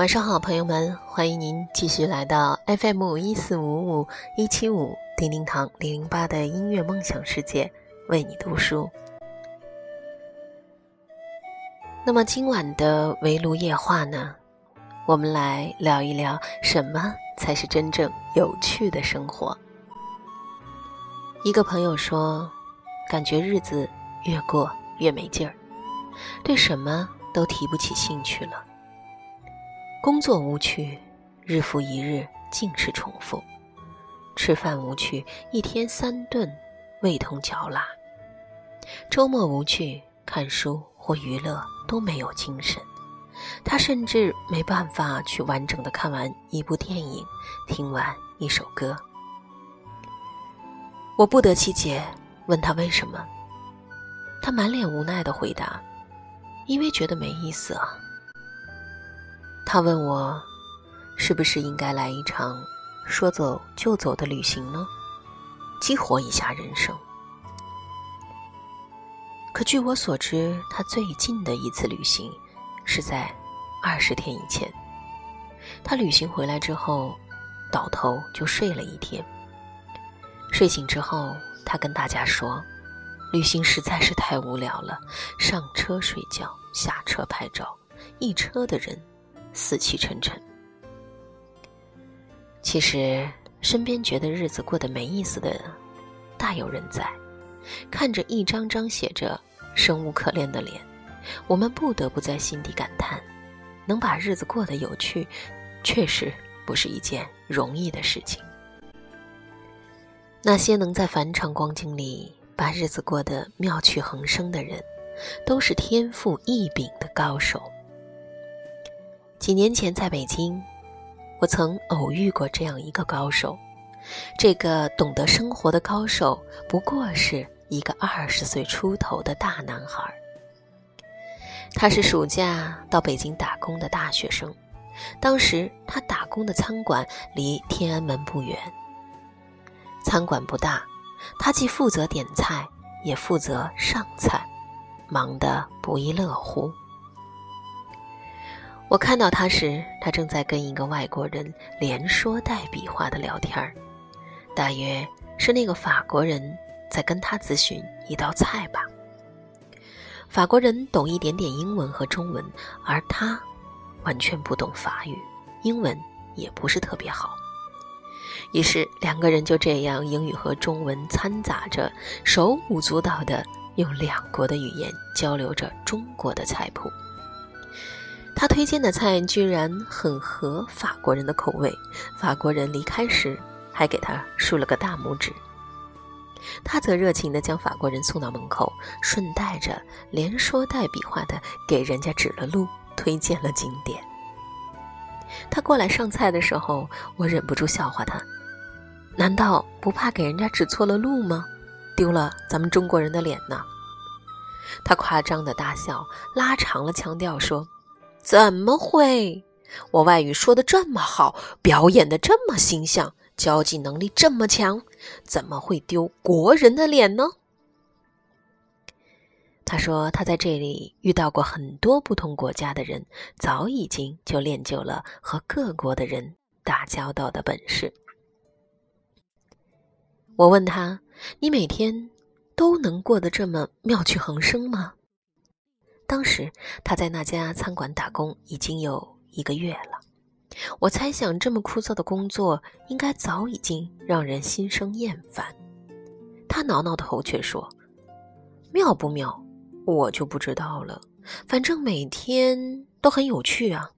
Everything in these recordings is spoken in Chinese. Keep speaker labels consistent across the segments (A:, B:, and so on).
A: 晚上好，朋友们，欢迎您继续来到 FM 一四五五一七五叮叮堂零零八的音乐梦想世界，为你读书。那么今晚的围炉夜话呢，我们来聊一聊什么才是真正有趣的生活。一个朋友说，感觉日子越过越没劲儿，对什么都提不起兴趣了。工作无趣，日复一日，尽是重复；吃饭无趣，一天三顿，味同嚼蜡；周末无趣，看书或娱乐都没有精神。他甚至没办法去完整的看完一部电影，听完一首歌。我不得其解，问他为什么。他满脸无奈的回答：“因为觉得没意思啊。”他问我，是不是应该来一场说走就走的旅行呢？激活一下人生。可据我所知，他最近的一次旅行是在二十天以前。他旅行回来之后，倒头就睡了一天。睡醒之后，他跟大家说，旅行实在是太无聊了，上车睡觉，下车拍照，一车的人。死气沉沉。其实，身边觉得日子过得没意思的，大有人在。看着一张张写着“生无可恋”的脸，我们不得不在心底感叹：能把日子过得有趣，确实不是一件容易的事情。那些能在繁长光景里把日子过得妙趣横生的人，都是天赋异禀的高手。几年前在北京，我曾偶遇过这样一个高手。这个懂得生活的高手，不过是一个二十岁出头的大男孩。他是暑假到北京打工的大学生，当时他打工的餐馆离天安门不远。餐馆不大，他既负责点菜，也负责上菜，忙得不亦乐乎。我看到他时，他正在跟一个外国人连说带比划的聊天儿，大约是那个法国人在跟他咨询一道菜吧。法国人懂一点点英文和中文，而他完全不懂法语，英文也不是特别好。于是两个人就这样英语和中文掺杂着，手舞足蹈的用两国的语言交流着中国的菜谱。他推荐的菜居然很合法国人的口味，法国人离开时还给他竖了个大拇指。他则热情地将法国人送到门口，顺带着连说带比划的给人家指了路，推荐了景点。他过来上菜的时候，我忍不住笑话他：“难道不怕给人家指错了路吗？丢了咱们中国人的脸呢？”他夸张的大笑，拉长了腔调说。怎么会？我外语说的这么好，表演的这么形象，交际能力这么强，怎么会丢国人的脸呢？他说他在这里遇到过很多不同国家的人，早已经就练就了和各国的人打交道的本事。我问他：“你每天都能过得这么妙趣横生吗？”当时他在那家餐馆打工已经有一个月了，我猜想这么枯燥的工作应该早已经让人心生厌烦。他挠挠头却说：“妙不妙，我就不知道了。反正每天都很有趣啊。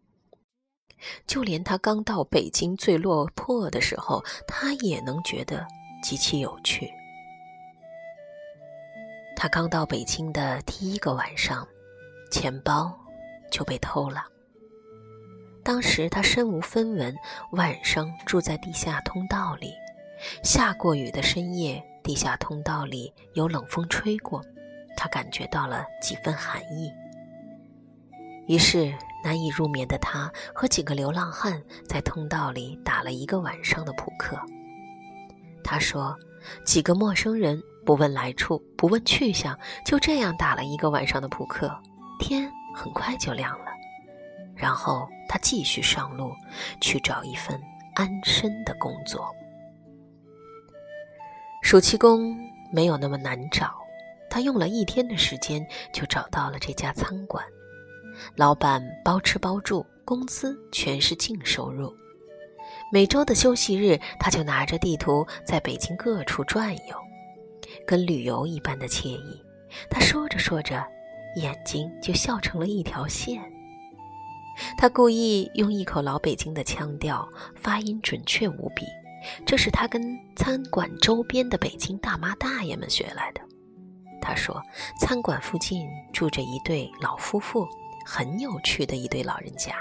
A: 就连他刚到北京最落魄的时候，他也能觉得极其有趣。他刚到北京的第一个晚上。”钱包就被偷了。当时他身无分文，晚上住在地下通道里。下过雨的深夜，地下通道里有冷风吹过，他感觉到了几分寒意。于是难以入眠的他和几个流浪汉在通道里打了一个晚上的扑克。他说：“几个陌生人不问来处，不问去向，就这样打了一个晚上的扑克。”天很快就亮了，然后他继续上路，去找一份安身的工作。暑期工没有那么难找，他用了一天的时间就找到了这家餐馆。老板包吃包住，工资全是净收入。每周的休息日，他就拿着地图在北京各处转悠，跟旅游一般的惬意。他说着说着，眼睛就笑成了一条线。他故意用一口老北京的腔调，发音准确无比，这是他跟餐馆周边的北京大妈大爷们学来的。他说，餐馆附近住着一对老夫妇，很有趣的一对老人家。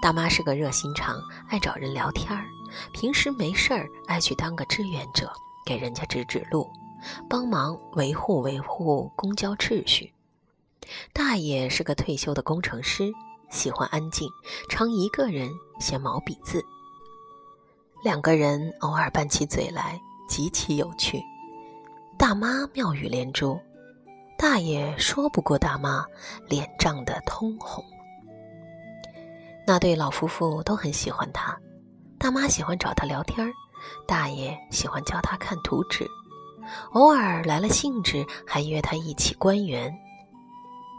A: 大妈是个热心肠，爱找人聊天儿，平时没事儿爱去当个志愿者，给人家指指路，帮忙维护维护公交秩序。大爷是个退休的工程师，喜欢安静，常一个人写毛笔字。两个人偶尔拌起嘴来，极其有趣。大妈妙语连珠，大爷说不过大妈，脸涨得通红。那对老夫妇都很喜欢他，大妈喜欢找他聊天大爷喜欢教他看图纸，偶尔来了兴致还约他一起观园。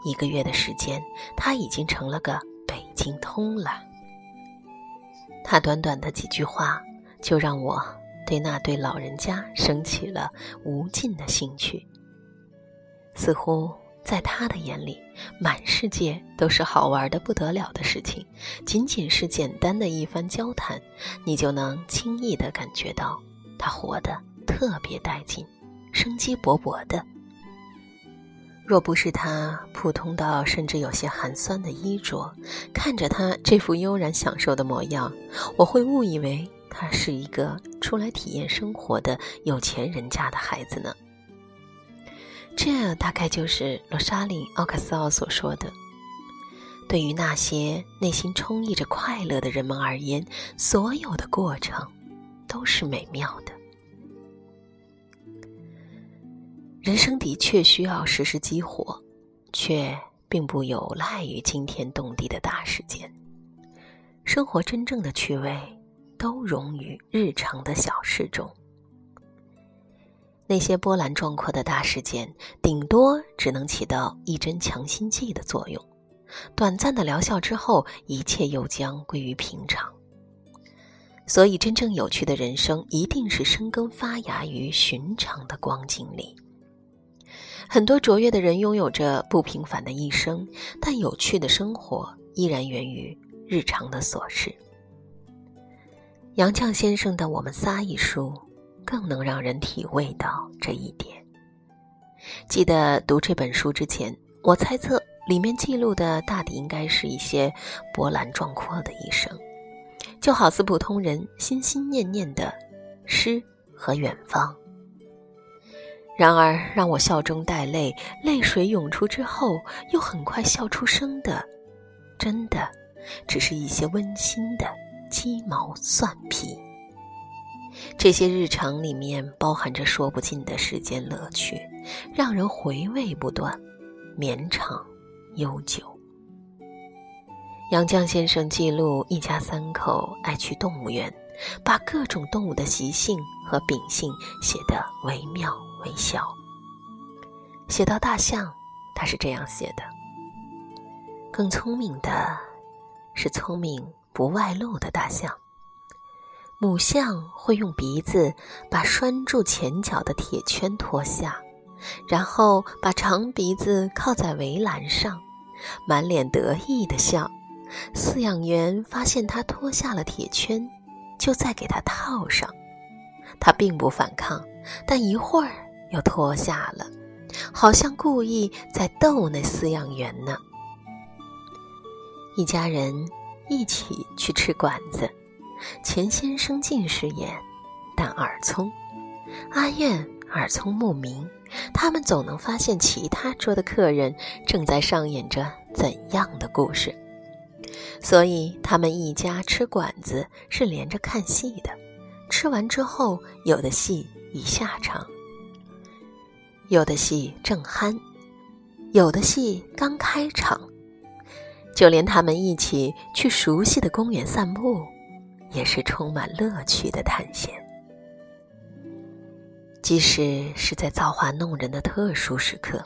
A: 一个月的时间，他已经成了个北京通了。他短短的几句话，就让我对那对老人家升起了无尽的兴趣。似乎在他的眼里，满世界都是好玩的不得了的事情。仅仅是简单的一番交谈，你就能轻易的感觉到他活得特别带劲，生机勃勃的。若不是他普通到甚至有些寒酸的衣着，看着他这副悠然享受的模样，我会误以为他是一个出来体验生活的有钱人家的孩子呢。这大概就是罗莎琳·奥克斯奥所说的：“对于那些内心充溢着快乐的人们而言，所有的过程都是美妙的。”人生的确需要时时激活，却并不有赖于惊天动地的大事件。生活真正的趣味，都融于日常的小事中。那些波澜壮阔的大事件，顶多只能起到一针强心剂的作用，短暂的疗效之后，一切又将归于平常。所以，真正有趣的人生，一定是生根发芽于寻常的光景里。很多卓越的人拥有着不平凡的一生，但有趣的生活依然源于日常的琐事。杨绛先生的《我们仨》一书，更能让人体味到这一点。记得读这本书之前，我猜测里面记录的大抵应该是一些波澜壮阔的一生，就好似普通人心心念念的诗和远方。然而，让我笑中带泪，泪水涌出之后又很快笑出声的，真的，只是一些温馨的鸡毛蒜皮。这些日常里面包含着说不尽的世间乐趣，让人回味不断，绵长悠久。杨绛先生记录一家三口爱去动物园，把各种动物的习性和秉性写得惟妙。微笑。写到大象，他是这样写的：更聪明的是聪明不外露的大象。母象会用鼻子把拴住前脚的铁圈脱下，然后把长鼻子靠在围栏上，满脸得意的笑。饲养员发现它脱下了铁圈，就再给它套上。它并不反抗，但一会儿。又脱下了，好像故意在逗那饲养员呢。一家人一起去吃馆子，钱先生近视眼，但耳聪；阿燕耳聪目明，他们总能发现其他桌的客人正在上演着怎样的故事。所以他们一家吃馆子是连着看戏的，吃完之后，有的戏已下场。有的戏正酣，有的戏刚开场，就连他们一起去熟悉的公园散步，也是充满乐趣的探险。即使是在造化弄人的特殊时刻，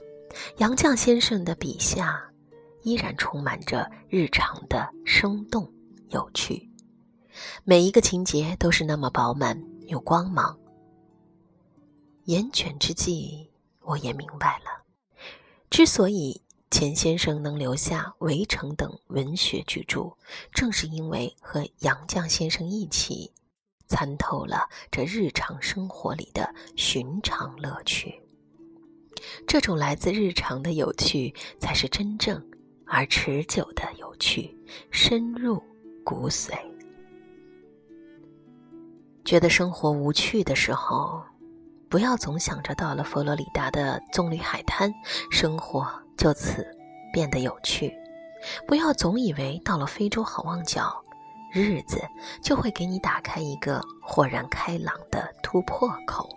A: 杨绛先生的笔下依然充满着日常的生动有趣，每一个情节都是那么饱满有光芒。严卷之际，我也明白了，之所以钱先生能留下《围城》等文学巨著，正是因为和杨绛先生一起。参透了这日常生活里的寻常乐趣，这种来自日常的有趣，才是真正而持久的有趣，深入骨髓。觉得生活无趣的时候，不要总想着到了佛罗里达的棕榈海滩，生活就此变得有趣；不要总以为到了非洲好望角。日子就会给你打开一个豁然开朗的突破口。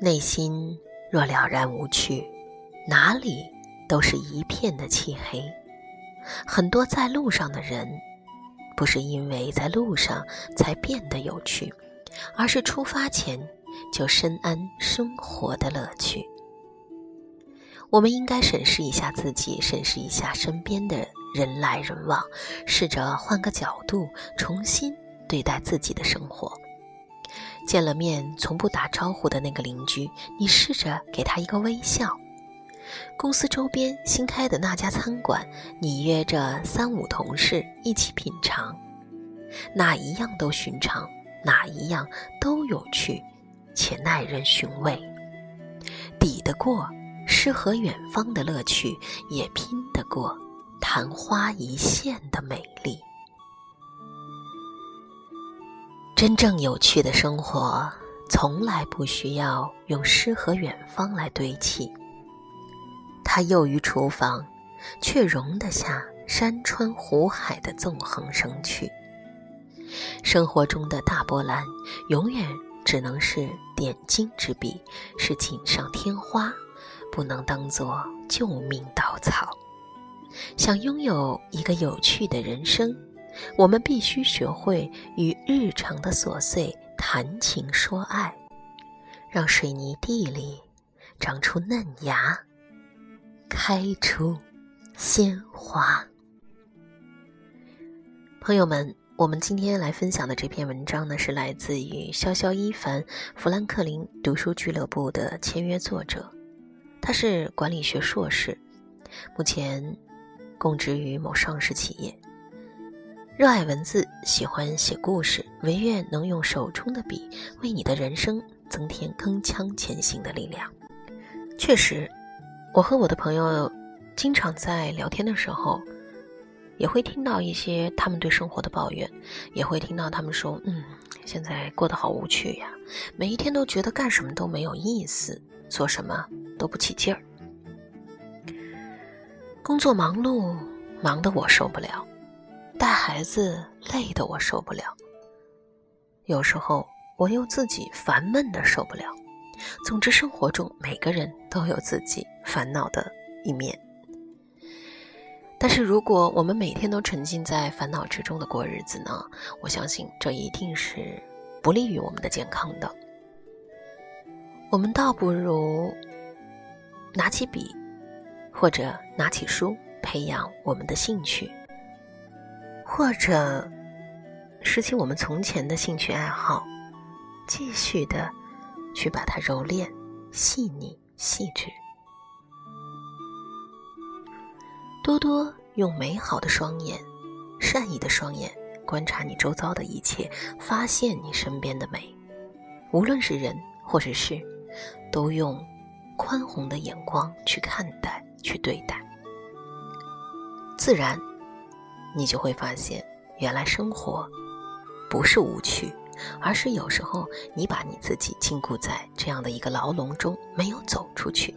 A: 内心若了然无趣，哪里都是一片的漆黑。很多在路上的人，不是因为在路上才变得有趣，而是出发前就深谙生活的乐趣。我们应该审视一下自己，审视一下身边的人来人往，试着换个角度重新对待自己的生活。见了面从不打招呼的那个邻居，你试着给他一个微笑；公司周边新开的那家餐馆，你约着三五同事一起品尝。哪一样都寻常，哪一样都有趣，且耐人寻味，抵得过。诗和远方的乐趣，也拼得过昙花一现的美丽。真正有趣的生活，从来不需要用诗和远方来堆砌。它囿于厨房，却容得下山川湖海的纵横生趣。生活中的大波澜，永远只能是点睛之笔，是锦上添花。不能当做救命稻草。想拥有一个有趣的人生，我们必须学会与日常的琐碎谈情说爱，让水泥地里长出嫩芽，开出鲜花。朋友们，我们今天来分享的这篇文章呢，是来自于潇潇一凡弗兰克林读书俱乐部的签约作者。他是管理学硕士，目前供职于某上市企业。热爱文字，喜欢写故事，唯愿能用手中的笔为你的人生增添铿锵前行的力量。确实，我和我的朋友经常在聊天的时候，也会听到一些他们对生活的抱怨，也会听到他们说：“嗯，现在过得好无趣呀，每一天都觉得干什么都没有意思，做什么。”都不起劲儿，工作忙碌，忙得我受不了；带孩子累得我受不了。有时候我又自己烦闷的受不了。总之，生活中每个人都有自己烦恼的一面。但是，如果我们每天都沉浸在烦恼之中的过日子呢？我相信这一定是不利于我们的健康的。我们倒不如。拿起笔，或者拿起书，培养我们的兴趣；或者拾起我们从前的兴趣爱好，继续的去把它揉炼、细腻、细致。多多用美好的双眼、善意的双眼观察你周遭的一切，发现你身边的美，无论是人或是事，都用。宽宏的眼光去看待、去对待，自然，你就会发现，原来生活不是无趣，而是有时候你把你自己禁锢在这样的一个牢笼中，没有走出去。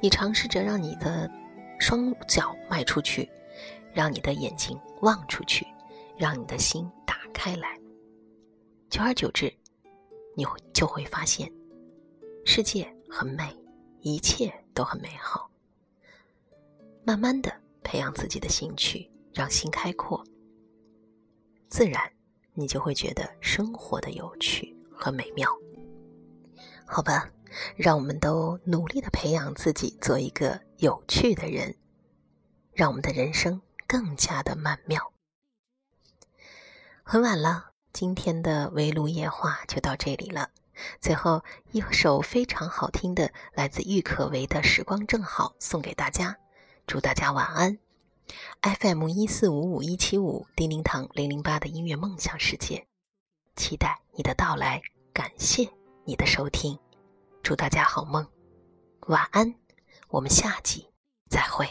A: 你尝试着让你的双脚迈出去，让你的眼睛望出去，让你的心打开来。久而久之，你会就会发现，世界很美。一切都很美好。慢慢的，培养自己的兴趣，让心开阔，自然你就会觉得生活的有趣和美妙。好吧，让我们都努力的培养自己，做一个有趣的人，让我们的人生更加的曼妙。很晚了，今天的围炉夜话就到这里了。最后一首非常好听的，来自郁可唯的《时光正好》送给大家，祝大家晚安。FM 一四五五一七五，叮铃堂零零八的音乐梦想世界，期待你的到来，感谢你的收听，祝大家好梦，晚安，我们下集再会。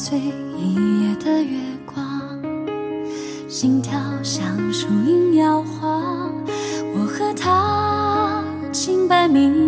B: 碎一夜的月光，心跳像树影你。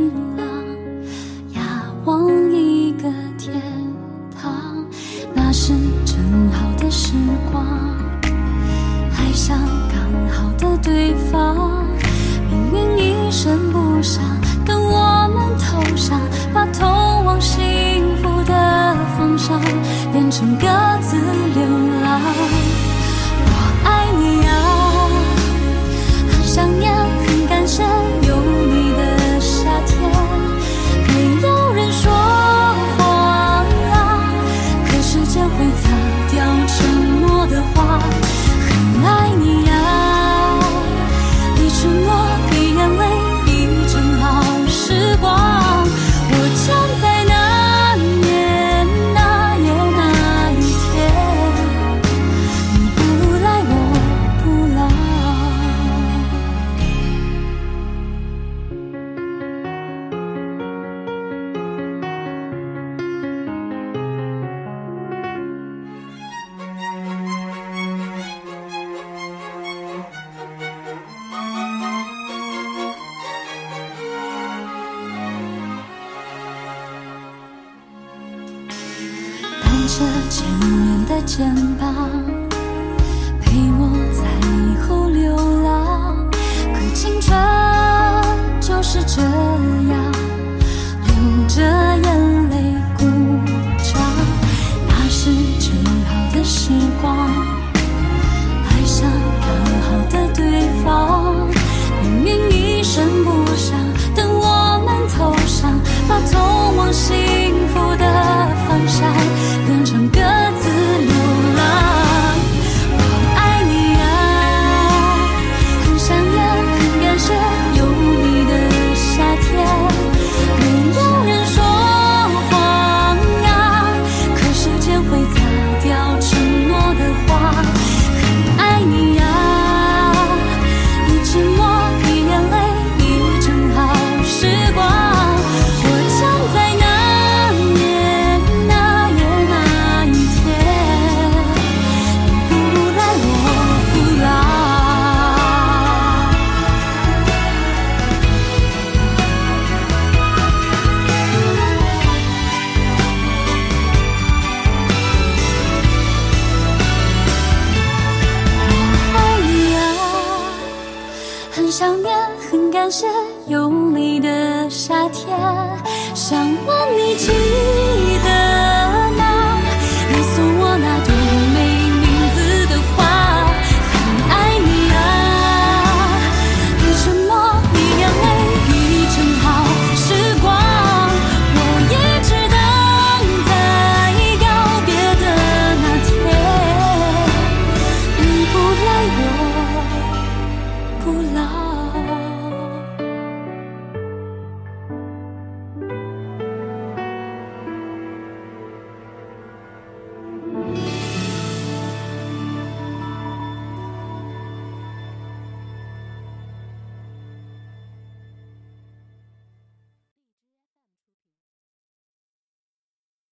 B: 肩膀，